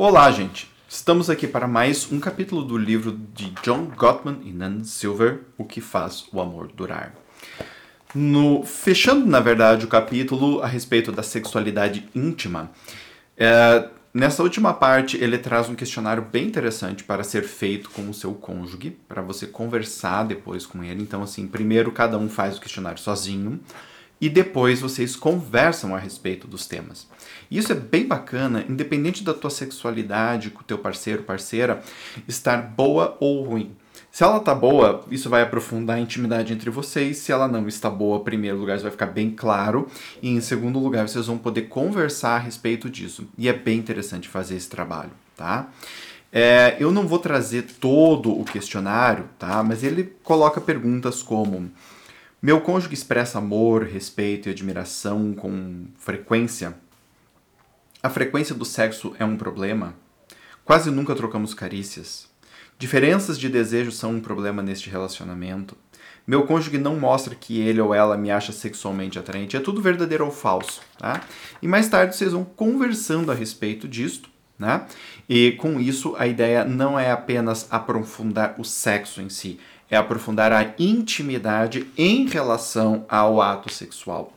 Olá, gente! Estamos aqui para mais um capítulo do livro de John Gottman e Nan Silver, O que faz o amor durar. No, fechando, na verdade, o capítulo a respeito da sexualidade íntima, é, nessa última parte ele traz um questionário bem interessante para ser feito com o seu cônjuge, para você conversar depois com ele. Então, assim, primeiro cada um faz o questionário sozinho e depois vocês conversam a respeito dos temas. Isso é bem bacana, independente da tua sexualidade com o teu parceiro, parceira, estar boa ou ruim. Se ela tá boa, isso vai aprofundar a intimidade entre vocês. Se ela não está boa, em primeiro lugar, isso vai ficar bem claro. E em segundo lugar, vocês vão poder conversar a respeito disso. E é bem interessante fazer esse trabalho, tá? É, eu não vou trazer todo o questionário, tá? Mas ele coloca perguntas como: Meu cônjuge expressa amor, respeito e admiração com frequência? A frequência do sexo é um problema? Quase nunca trocamos carícias. Diferenças de desejo são um problema neste relacionamento. Meu cônjuge não mostra que ele ou ela me acha sexualmente atraente. É tudo verdadeiro ou falso, tá? E mais tarde vocês vão conversando a respeito disto, né? E com isso a ideia não é apenas aprofundar o sexo em si, é aprofundar a intimidade em relação ao ato sexual.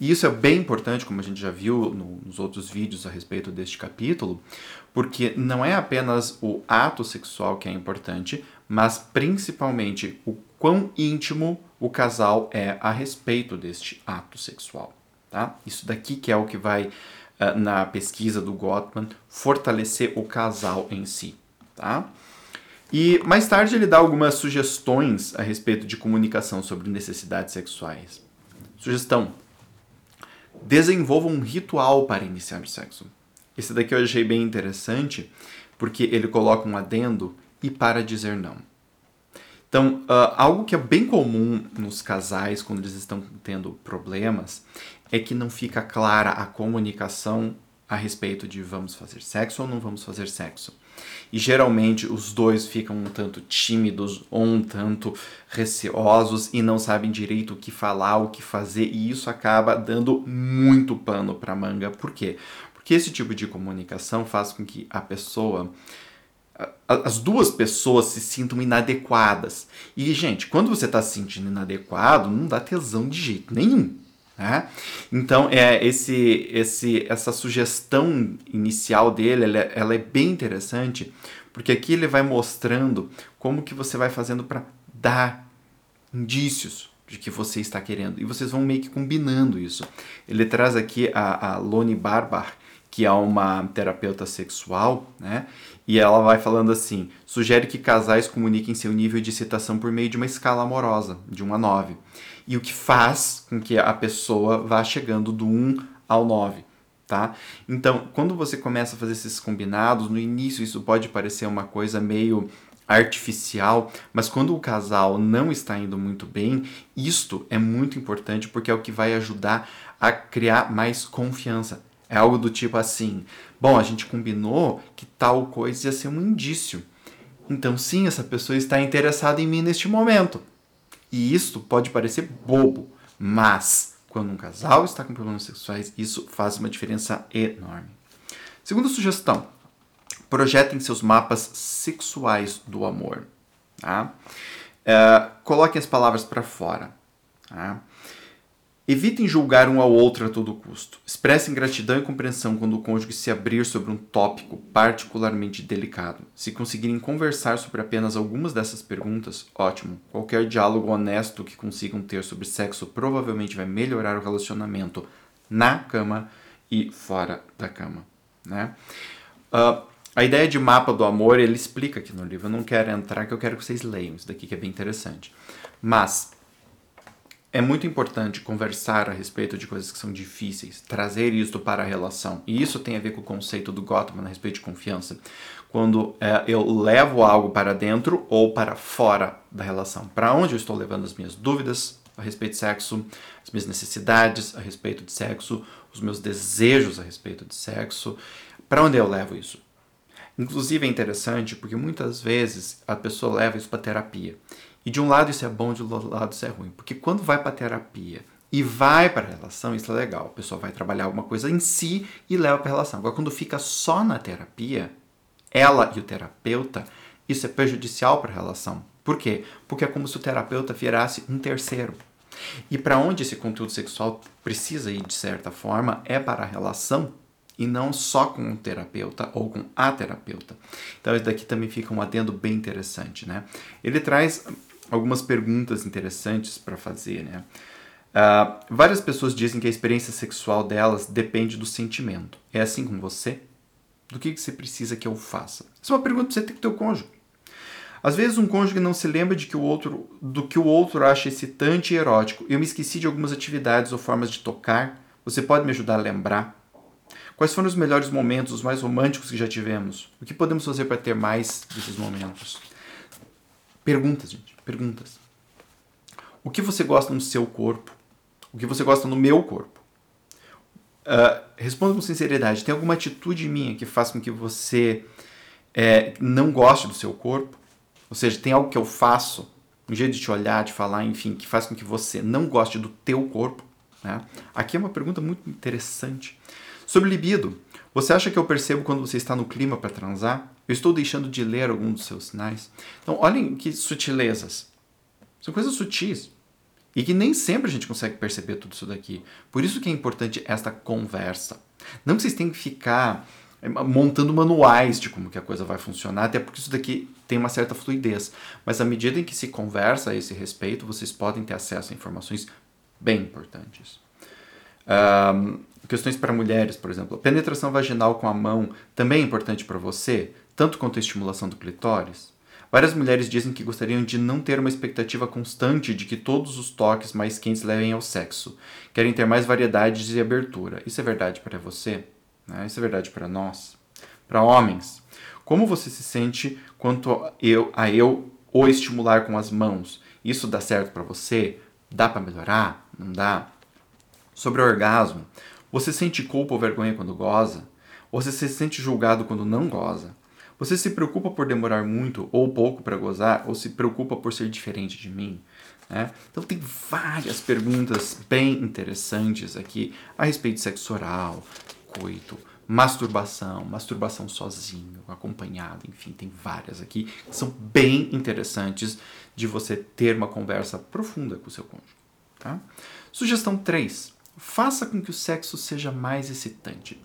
E isso é bem importante, como a gente já viu no, nos outros vídeos a respeito deste capítulo, porque não é apenas o ato sexual que é importante, mas principalmente o quão íntimo o casal é a respeito deste ato sexual. Tá? Isso daqui que é o que vai, uh, na pesquisa do Gottman, fortalecer o casal em si. Tá? E mais tarde ele dá algumas sugestões a respeito de comunicação sobre necessidades sexuais. Sugestão: desenvolva um ritual para iniciar o sexo. Esse daqui eu achei bem interessante, porque ele coloca um adendo e para dizer não. Então, uh, algo que é bem comum nos casais quando eles estão tendo problemas é que não fica clara a comunicação a respeito de vamos fazer sexo ou não vamos fazer sexo. E geralmente os dois ficam um tanto tímidos ou um tanto receosos e não sabem direito o que falar, o que fazer, e isso acaba dando muito pano para manga. Por quê? Porque esse tipo de comunicação faz com que a pessoa as duas pessoas se sintam inadequadas. E, gente, quando você está se sentindo inadequado, não dá tesão de jeito nenhum. Né? Então, é, esse, esse, essa sugestão inicial dele, ela, ela é bem interessante, porque aqui ele vai mostrando como que você vai fazendo para dar indícios de que você está querendo. E vocês vão meio que combinando isso. Ele traz aqui a, a Loni Barbar, que é uma terapeuta sexual, né? E ela vai falando assim: sugere que casais comuniquem seu nível de excitação por meio de uma escala amorosa, de 1 a 9 e o que faz com que a pessoa vá chegando do 1 ao 9. Tá? Então, quando você começa a fazer esses combinados, no início isso pode parecer uma coisa meio artificial, mas quando o casal não está indo muito bem, isto é muito importante porque é o que vai ajudar a criar mais confiança. É algo do tipo assim: bom, a gente combinou que tal coisa ia ser um indício. Então, sim, essa pessoa está interessada em mim neste momento. E isso pode parecer bobo, mas quando um casal está com problemas sexuais, isso faz uma diferença enorme. Segunda sugestão: projetem seus mapas sexuais do amor. Tá? É, coloquem as palavras para fora. Tá? Evitem julgar um ao outro a todo custo. Expressem gratidão e compreensão quando o cônjuge se abrir sobre um tópico particularmente delicado. Se conseguirem conversar sobre apenas algumas dessas perguntas, ótimo. Qualquer diálogo honesto que consigam ter sobre sexo provavelmente vai melhorar o relacionamento na cama e fora da cama. Né? Uh, a ideia de mapa do amor ele explica aqui no livro. Eu não quero entrar, que eu quero que vocês leiam isso daqui que é bem interessante. Mas é muito importante conversar a respeito de coisas que são difíceis, trazer isso para a relação. E isso tem a ver com o conceito do Gottman a respeito de confiança. Quando é, eu levo algo para dentro ou para fora da relação. Para onde eu estou levando as minhas dúvidas a respeito de sexo, as minhas necessidades a respeito de sexo, os meus desejos a respeito de sexo. Para onde eu levo isso? Inclusive é interessante porque muitas vezes a pessoa leva isso para terapia. E de um lado isso é bom, de outro lado isso é ruim. Porque quando vai para terapia e vai para a relação, isso é legal. A pessoa vai trabalhar alguma coisa em si e leva para a relação. Agora, quando fica só na terapia, ela e o terapeuta, isso é prejudicial para a relação. Por quê? Porque é como se o terapeuta virasse um terceiro. E para onde esse conteúdo sexual precisa ir, de certa forma, é para a relação e não só com o terapeuta ou com a terapeuta. Então, isso daqui também fica um adendo bem interessante, né? Ele traz algumas perguntas interessantes para fazer, né? Uh, várias pessoas dizem que a experiência sexual delas depende do sentimento. É assim com você? Do que, que você precisa que eu faça? Essa é uma pergunta que você tem que ter o cônjuge. Às vezes um cônjuge não se lembra de que o outro, do que o outro acha excitante e erótico. Eu me esqueci de algumas atividades ou formas de tocar. Você pode me ajudar a lembrar? Quais foram os melhores momentos, os mais românticos que já tivemos? O que podemos fazer para ter mais desses momentos? Perguntas, gente. Perguntas. O que você gosta no seu corpo? O que você gosta no meu corpo? Uh, responda com sinceridade. Tem alguma atitude minha que faz com que você é, não goste do seu corpo? Ou seja, tem algo que eu faço, um jeito de te olhar, de falar, enfim, que faz com que você não goste do teu corpo? Né? Aqui é uma pergunta muito interessante. Sobre libido, você acha que eu percebo quando você está no clima para transar? Eu estou deixando de ler algum dos seus sinais? Então, olhem que sutilezas. São coisas sutis. E que nem sempre a gente consegue perceber tudo isso daqui. Por isso que é importante esta conversa. Não que vocês tenham que ficar eh, montando manuais de como que a coisa vai funcionar, até porque isso daqui tem uma certa fluidez. Mas à medida em que se conversa a esse respeito, vocês podem ter acesso a informações bem importantes. Um, questões para mulheres, por exemplo. Penetração vaginal com a mão também é importante para você, tanto quanto a estimulação do clitóris? Várias mulheres dizem que gostariam de não ter uma expectativa constante de que todos os toques mais quentes levem ao sexo. Querem ter mais variedades e abertura. Isso é verdade para você? Né? Isso é verdade para nós? Para homens? Como você se sente quanto eu, a eu o estimular com as mãos? Isso dá certo para você? Dá para melhorar? Não dá? Sobre orgasmo, você sente culpa ou vergonha quando goza? Você se sente julgado quando não goza? Você se preocupa por demorar muito ou pouco para gozar? Ou se preocupa por ser diferente de mim? Né? Então tem várias perguntas bem interessantes aqui a respeito de sexo oral, coito, masturbação, masturbação sozinho, acompanhado, enfim, tem várias aqui que são bem interessantes de você ter uma conversa profunda com o seu cônjuge. Tá? Sugestão 3. Faça com que o sexo seja mais excitante.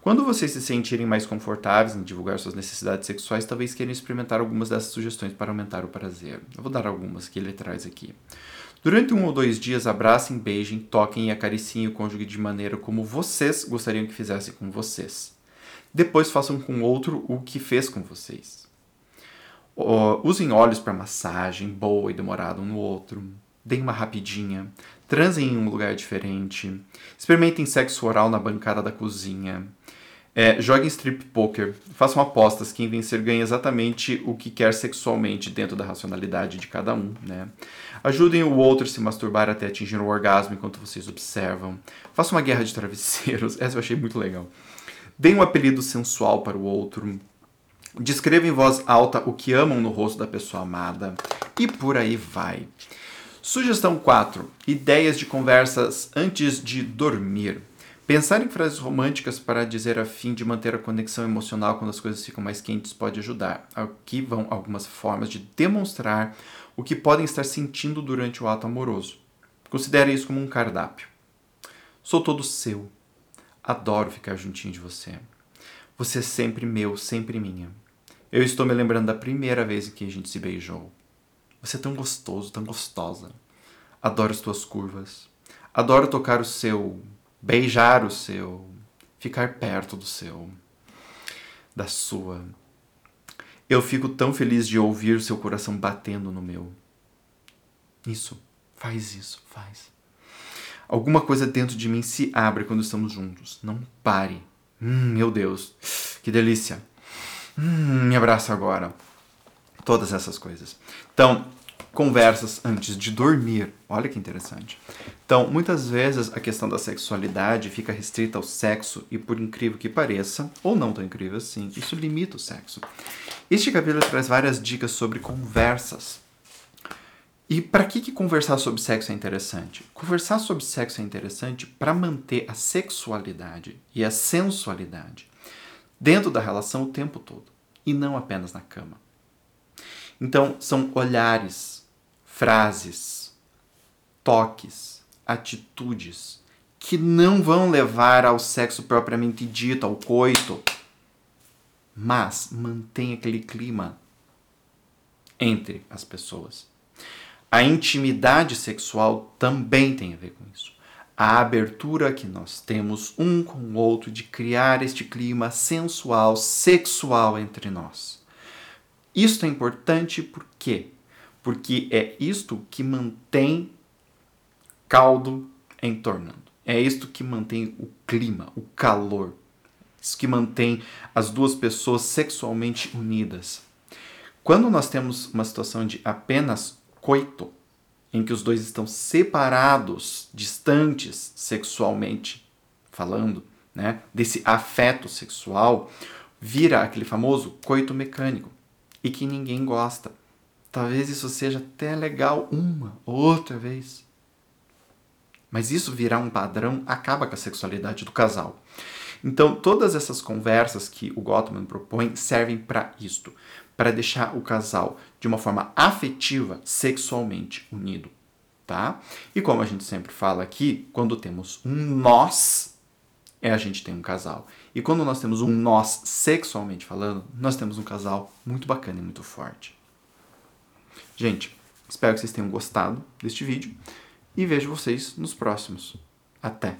Quando vocês se sentirem mais confortáveis em divulgar suas necessidades sexuais, talvez queiram experimentar algumas dessas sugestões para aumentar o prazer. Eu vou dar algumas que ele traz aqui. Durante um ou dois dias, abracem, beijem, toquem e acariciem o cônjuge de maneira como vocês gostariam que fizesse com vocês. Depois façam com outro o que fez com vocês. Usem óleos para massagem, boa e demorada um no outro. Deem uma rapidinha transem em um lugar diferente, experimentem sexo oral na bancada da cozinha, é, joguem strip poker, façam apostas, quem vencer ganha exatamente o que quer sexualmente dentro da racionalidade de cada um, né? Ajudem o outro a se masturbar até atingir o orgasmo enquanto vocês observam. Façam uma guerra de travesseiros, essa eu achei muito legal. Deem um apelido sensual para o outro. Descrevam em voz alta o que amam no rosto da pessoa amada. E por aí vai. Sugestão 4. Ideias de conversas antes de dormir. Pensar em frases românticas para dizer a fim de manter a conexão emocional quando as coisas ficam mais quentes pode ajudar. Aqui vão algumas formas de demonstrar o que podem estar sentindo durante o ato amoroso. Considere isso como um cardápio. Sou todo seu. Adoro ficar juntinho de você. Você é sempre meu, sempre minha. Eu estou me lembrando da primeira vez em que a gente se beijou. Você é tão gostoso, tão gostosa. Adoro as tuas curvas. Adoro tocar o seu, beijar o seu, ficar perto do seu, da sua. Eu fico tão feliz de ouvir seu coração batendo no meu. Isso, faz isso, faz. Alguma coisa dentro de mim se abre quando estamos juntos. Não pare. Hum, meu Deus, que delícia. Hum, me abraça agora. Todas essas coisas. Então, conversas antes de dormir. Olha que interessante. Então, muitas vezes a questão da sexualidade fica restrita ao sexo e, por incrível que pareça, ou não tão incrível assim, isso limita o sexo. Este capítulo traz várias dicas sobre conversas. E para que, que conversar sobre sexo é interessante? Conversar sobre sexo é interessante para manter a sexualidade e a sensualidade dentro da relação o tempo todo. e não apenas na cama. Então, são olhares, frases, toques, atitudes que não vão levar ao sexo propriamente dito, ao coito, mas mantém aquele clima entre as pessoas. A intimidade sexual também tem a ver com isso. A abertura que nós temos um com o outro de criar este clima sensual, sexual entre nós. Isto é importante por quê? Porque é isto que mantém caldo entornando. É isto que mantém o clima, o calor. Isso que mantém as duas pessoas sexualmente unidas. Quando nós temos uma situação de apenas coito, em que os dois estão separados, distantes sexualmente falando, né, desse afeto sexual, vira aquele famoso coito mecânico e que ninguém gosta. Talvez isso seja até legal uma ou outra vez. Mas isso virar um padrão acaba com a sexualidade do casal. Então, todas essas conversas que o Gottman propõe servem para isto, para deixar o casal de uma forma afetiva, sexualmente unido, tá? E como a gente sempre fala aqui, quando temos um nós, é a gente tem um casal. E quando nós temos um nós sexualmente falando, nós temos um casal muito bacana e muito forte. Gente, espero que vocês tenham gostado deste vídeo e vejo vocês nos próximos. Até!